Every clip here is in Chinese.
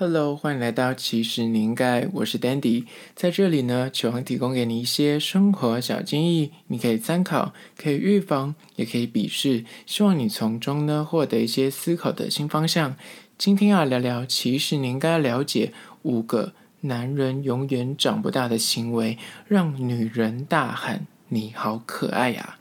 Hello，欢迎来到其实你应该，我是 Dandy，在这里呢，希望提供给你一些生活小建议，你可以参考，可以预防，也可以鄙视，希望你从中呢获得一些思考的新方向。今天要聊聊，其实你应该了解五个男人永远长不大的行为，让女人大喊“你好可爱呀”。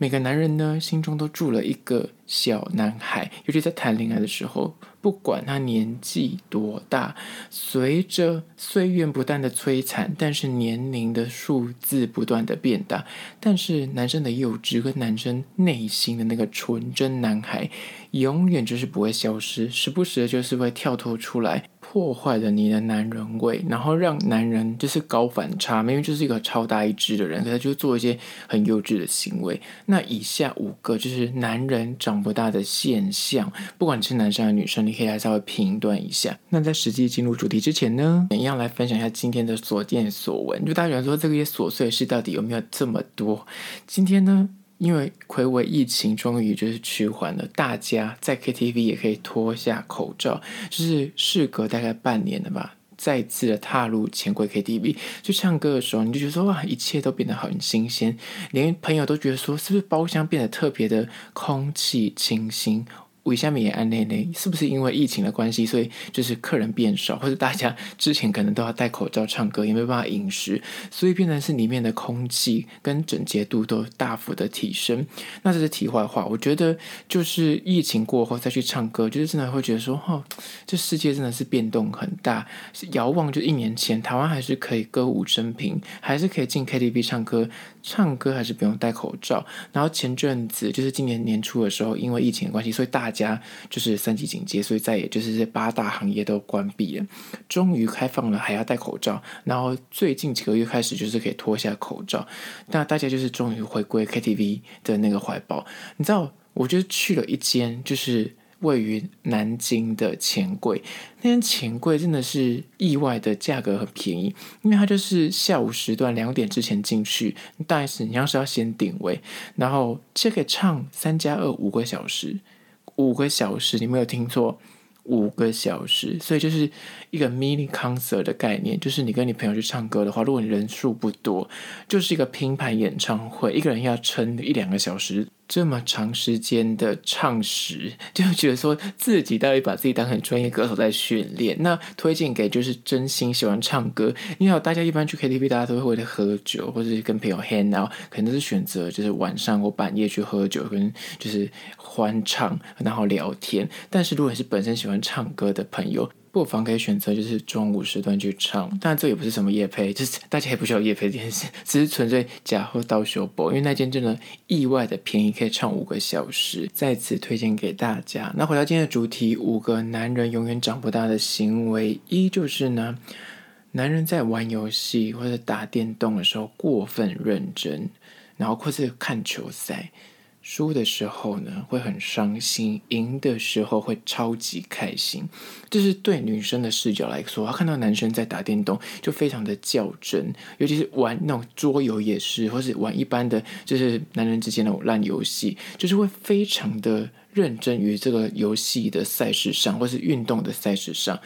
每个男人呢，心中都住了一个小男孩，尤其在谈恋爱的时候，不管他年纪多大，随着岁月不断的摧残，但是年龄的数字不断的变大，但是男生的幼稚跟男生内心的那个纯真男孩，永远就是不会消失，时不时的就是会跳脱出来。破坏了你的男人味，然后让男人就是高反差，明明就是一个超大一只的人，可他就做一些很幼稚的行为。那以下五个就是男人长不大的现象，不管你是男生还是女生，你可以来稍微评断一下。那在实际进入主题之前呢，一样来分享一下今天的所见所闻。就大家觉得说这个些琐碎的事到底有没有这么多？今天呢？因为睽违疫情终于就是趋缓了，大家在 KTV 也可以脱下口罩，就是事隔大概半年了吧，再次的踏入钱柜 KTV 去唱歌的时候，你就觉得说哇，一切都变得很新鲜，连朋友都觉得说，是不是包厢变得特别的空气清新？为下面也按内内，是不是因为疫情的关系，所以就是客人变少，或者大家之前可能都要戴口罩唱歌，也没有办法饮食，所以变成是里面的空气跟整洁度都大幅的提升。那这是题外话，我觉得就是疫情过后再去唱歌，就是真的会觉得说，哦，这世界真的是变动很大。遥望就一年前，台湾还是可以歌舞升平，还是可以进 KTV 唱歌，唱歌还是不用戴口罩。然后前阵子就是今年年初的时候，因为疫情的关系，所以大家就是三级警戒，所以再也就是这八大行业都关闭了，终于开放了，还要戴口罩。然后最近几个月开始就是可以脱下口罩，那大家就是终于回归 KTV 的那个怀抱。你知道，我就去了一间，就是位于南京的钱柜，那间钱柜真的是意外的价格很便宜，因为它就是下午时段两点之前进去，大概是你要是要先定位，然后这个唱三加二五个小时。五个小时，你没有听错，五个小时，所以就是一个 mini concert 的概念，就是你跟你朋友去唱歌的话，如果你人数不多，就是一个拼盘演唱会，一个人要撑一两个小时。这么长时间的唱时，就觉得说自己到底把自己当成专业歌手在训练。那推荐给就是真心喜欢唱歌，因为大家一般去 KTV，大家都会为了喝酒，或者是跟朋友 hang out，可能是选择就是晚上或半夜去喝酒，跟就是欢唱，然后聊天。但是如果你是本身喜欢唱歌的朋友，不妨可以选择就是中午时段去唱，但这也不是什么夜配，就是大家也不需要夜配这件事，只是纯粹假货到修播，因为那间真的意外的便宜，可以唱五个小时，再次推荐给大家。那回到今天的主题，五个男人永远长不大的行为，一就是呢，男人在玩游戏或者打电动的时候过分认真，然后或是看球赛。输的时候呢，会很伤心；赢的时候会超级开心。这是对女生的视角来说，她看到男生在打电动就非常的较真，尤其是玩那种桌游也是，或是玩一般的，就是男人之间那种烂游戏，就是会非常的认真于这个游戏的赛事上，或是运动的赛事上，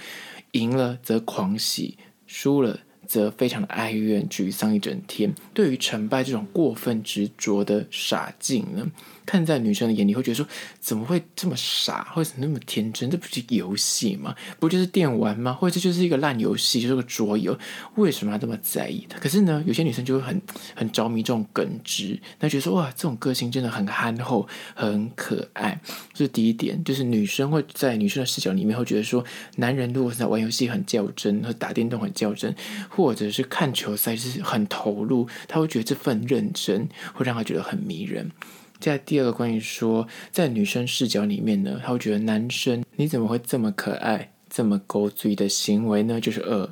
赢了则狂喜，输了。则非常的哀怨、沮丧一整天。对于成败这种过分执着的傻劲呢，看在女生的眼里会觉得说：怎么会这么傻，或者那么天真？这不是游戏吗？不就是电玩吗？或者这就是一个烂游戏，就是个桌游，为什么要这么在意？可是呢，有些女生就会很很着迷这种耿直，她觉得说：哇，这种个性真的很憨厚、很可爱。这是第一点，就是女生会在女生的视角里面会觉得说，男人如果是在玩游戏很较真，和打电动很较真，或者是看球赛是很投入，他会觉得这份认真会让他觉得很迷人。在第二个关于说，在女生视角里面呢，他会觉得男生你怎么会这么可爱、这么勾嘴的行为呢？就是二。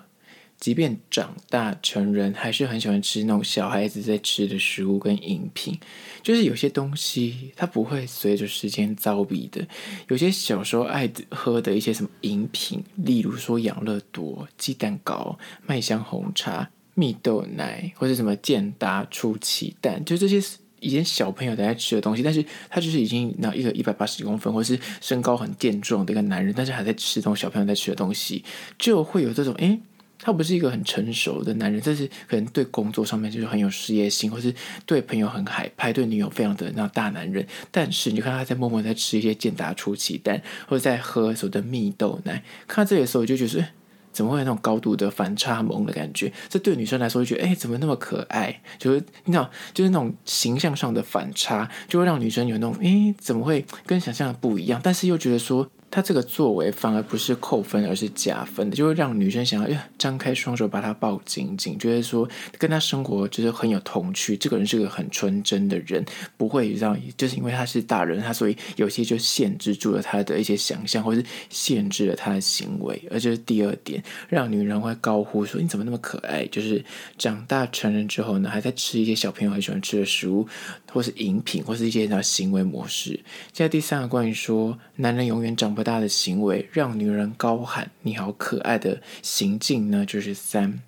即便长大成人，还是很喜欢吃那种小孩子在吃的食物跟饮品。就是有些东西，它不会随着时间糟敝的。有些小时候爱喝的一些什么饮品，例如说养乐多、鸡蛋糕、麦香红茶、蜜豆奶，或者什么健达出奇蛋，就这些以前小朋友在吃的东西，但是他就是已经那一个一百八十公分，或是身高很健壮的一个男人，但是还在吃这种小朋友在吃的东西，就会有这种诶，他不是一个很成熟的男人，但是可能对工作上面就是很有事业心，或是对朋友很海派，对女友非常的那大男人，但是你看他在默默在吃一些健达出奇蛋，或者在喝所谓的蜜豆奶，看到这里的时候我就觉得。怎么会有那种高度的反差萌的感觉？这对女生来说就觉得，哎，怎么那么可爱？就是你知道，就是那种形象上的反差，就会让女生有那种，哎，怎么会跟想象的不一样？但是又觉得说。他这个作为反而不是扣分，而是加分的，就会让女生想要，张开双手把他抱紧紧，觉得说跟他生活就是很有童趣。这个人是个很纯真的人，不会让就是因为他是大人，他所以有些就限制住了他的一些想象，或是限制了他的行为。而这是第二点，让女人会高呼说：“你怎么那么可爱？”就是长大成人之后呢，还在吃一些小朋友很喜欢吃的食物，或是饮品，或是一些那行为模式。现在第三个关于说，男人永远长不大的行为让女人高喊“你好可爱”的行径呢，就是三，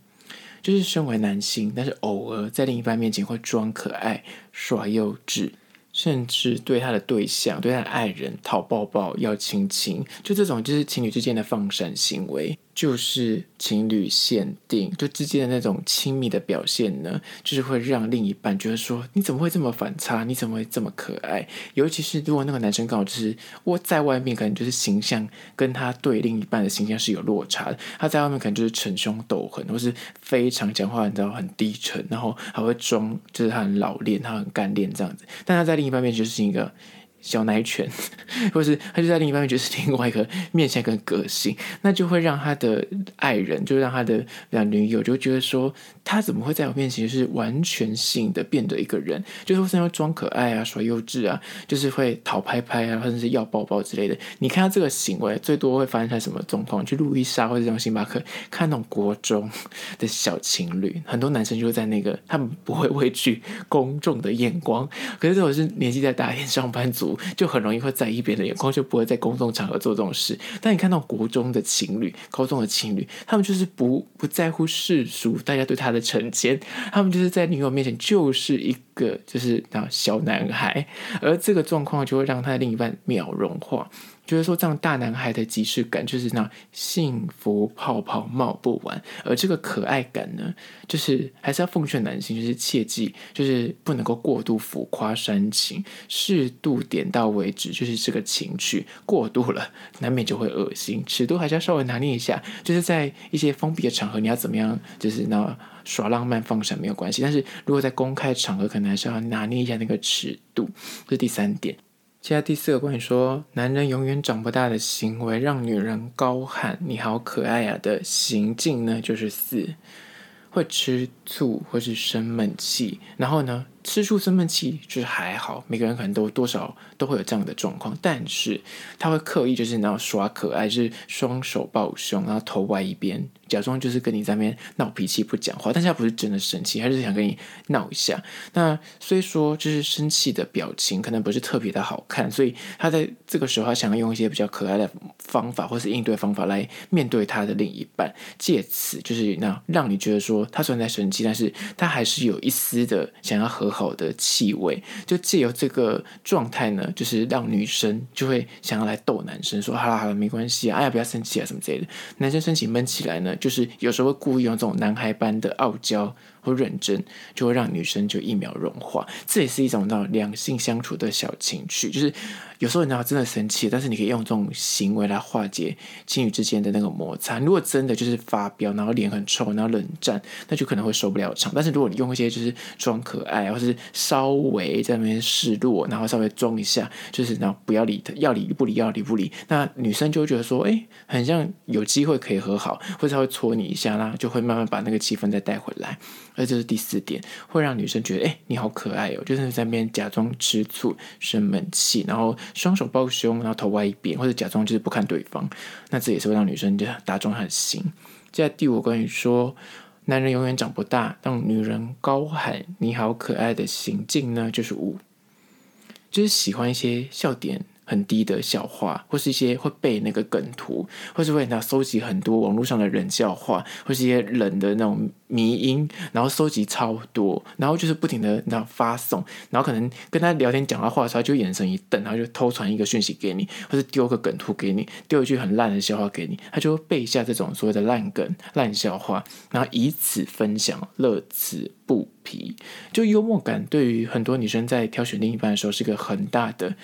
就是身为男性，但是偶尔在另一半面前会装可爱、耍幼稚，甚至对他的对象、对他的爱人讨抱抱、要亲亲，就这种就是情侣之间的放闪行为。就是情侣限定，就之间的那种亲密的表现呢，就是会让另一半觉得说，你怎么会这么反差？你怎么会这么可爱？尤其是如果那个男生刚好就是我在外面可能就是形象跟他对另一半的形象是有落差的，他在外面可能就是逞凶斗狠，或是非常讲话你知道很低沉，然后还会装就是他很老练，他很干练这样子，但他在另一半面就是一个。小奶犬，或是他就在另一方面就是另外一个面相跟个性，那就会让他的爱人，就让他的女友就觉得说，他怎么会在我面前是完全性的变得一个人，就是会要装可爱啊、耍幼稚啊，就是会讨拍拍啊，或者是要抱抱之类的。你看他这个行为，最多会发生在什么状况？去路易莎或者这种星巴克看那种国中的小情侣，很多男生就在那个，他们不会畏惧公众的眼光，可是如果是年纪再大一点上班族。就很容易会在意别人的眼光，就不会在公众场合做这种事。但你看到国中的情侣、高中的情侣，他们就是不不在乎世俗大家对他的成见，他们就是在女友面前就是一个就是那小男孩，而这个状况就会让他的另一半秒融化。就是说，这样大男孩的即视感，就是那幸福泡泡冒不完。而这个可爱感呢，就是还是要奉劝男性，就是切记，就是不能够过度浮夸煽情，适度点到为止。就是这个情趣过度了，难免就会恶心。尺度还是要稍微拿捏一下。就是在一些封闭的场合，你要怎么样，就是那耍浪漫放闪没有关系。但是如果在公开场合，可能还是要拿捏一下那个尺度。这是第三点。接下来第四个观点说，男人永远长不大的行为，让女人高喊“你好可爱呀”的行径呢，就是四，会吃醋或是生闷气，然后呢，吃醋生闷气就是还好，每个人可能都多少都会有这样的状况，但是他会刻意就是然后耍可爱，就是双手抱胸，然后头歪一边。假装就是跟你在那边闹脾气不讲话，但是他不是真的生气，他就是想跟你闹一下。那虽说就是生气的表情可能不是特别的好看，所以他在这个时候他想要用一些比较可爱的方法或是应对方法来面对他的另一半，借此就是那让你觉得说他虽然在生气，但是他还是有一丝的想要和好的气味。就借由这个状态呢，就是让女生就会想要来逗男生说，好了好了没关系啊，哎呀不要生气啊什么之类的。男生生气闷起来呢。就是有时候会故意用这种男孩般的傲娇或认真，就会让女生就一秒融化。这也是一种到两性相处的小情趣，就是。有时候你知道真的生气，但是你可以用这种行为来化解情侣之间的那个摩擦。如果真的就是发飙，然后脸很臭，然后冷战，那就可能会收不了场。但是如果你用一些就是装可爱，或是稍微在那边示弱，然后稍微装一下，就是然后不要理他，要理不理，要理不理，那女生就会觉得说，哎，很像有机会可以和好，或者他会戳你一下啦，就会慢慢把那个气氛再带回来。而这是第四点，会让女生觉得，哎，你好可爱哦，就是在那边假装吃醋、生闷气，然后。双手抱胸，然后头歪一边，或者假装就是不看对方，那这也是会让女生就打中她的心。接下第五关于说，男人永远长不大，让女人高喊“你好可爱”的行径呢，就是五，就是喜欢一些笑点很低的笑话，或是一些会背那个梗图，或是会那收集很多网络上的冷笑话，或是一些冷的那种迷音，然后收集超多，然后就是不停的那发送，然后可能跟他聊天讲他话的时候，就眼神一瞪，然后就偷传一个讯息给你，或是丢个梗图给你，丢一句很烂的笑话给你，他就会背下这种所谓的烂梗、烂笑话，然后以此分享，乐此不皮。就幽默感对于很多女生在挑选另一半的时候是个很大的。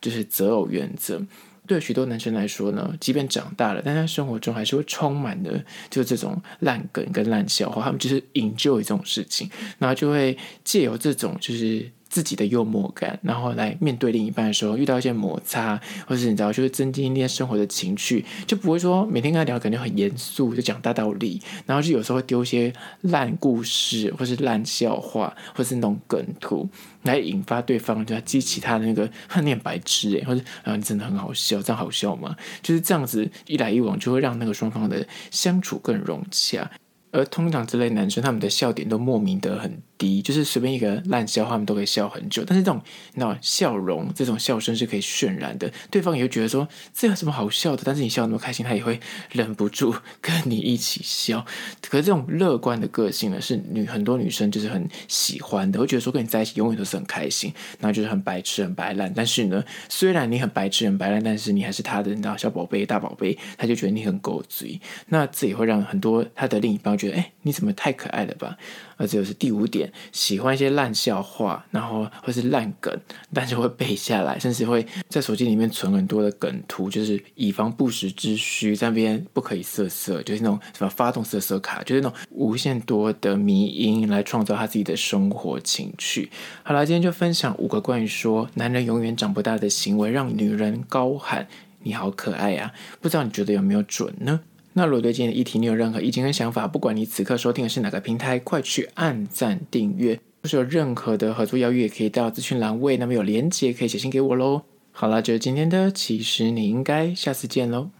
就是择偶原则，对许多男生来说呢，即便长大了，但在生活中还是会充满的，就是这种烂梗跟烂笑话。他们就是引就这种事情，然后就会借由这种就是。自己的幽默感，然后来面对另一半的时候，遇到一些摩擦，或是你知道，就会增进一些生活的情趣，就不会说每天跟他聊，感觉很严肃，就讲大道理，然后就有时候会丢一些烂故事，或是烂笑话，或是那种梗图，来引发对方就要激起他的那个恨 念白痴诶，或者啊你真的很好笑，这样好笑吗？就是这样子一来一往，就会让那个双方的相处更融洽。而通常这类男生，他们的笑点都莫名的很低，就是随便一个烂笑话，他们都可以笑很久。但是这种那笑容，这种笑声是可以渲染的，对方也会觉得说这有什么好笑的？但是你笑那么开心，他也会忍不住跟你一起笑。可是这种乐观的个性呢，是女很多女生就是很喜欢的，会觉得说跟你在一起永远都是很开心，然后就是很白痴、很白烂。但是呢，虽然你很白痴、很白烂，但是你还是他的，你知道小宝贝、大宝贝，他就觉得你很狗嘴。那这也会让很多他的另一半。觉得哎，你怎么太可爱了吧？而这就是第五点，喜欢一些烂笑话，然后或是烂梗，但是会背下来，甚至会在手机里面存很多的梗图，就是以防不时之需，在那边不可以色色，就是那种什么发动色色卡，就是那种无限多的迷因来创造他自己的生活情趣。好了，今天就分享五个关于说男人永远长不大的行为，让女人高喊你好可爱啊！不知道你觉得有没有准呢？那如果对今天的议题你有任何意见跟想法，不管你此刻收听的是哪个平台，快去按赞订阅。或是有任何的合作邀约，也可以到资讯栏位，那么有连结可以写信给我喽。好了，就是今天的，其实你应该下次见喽。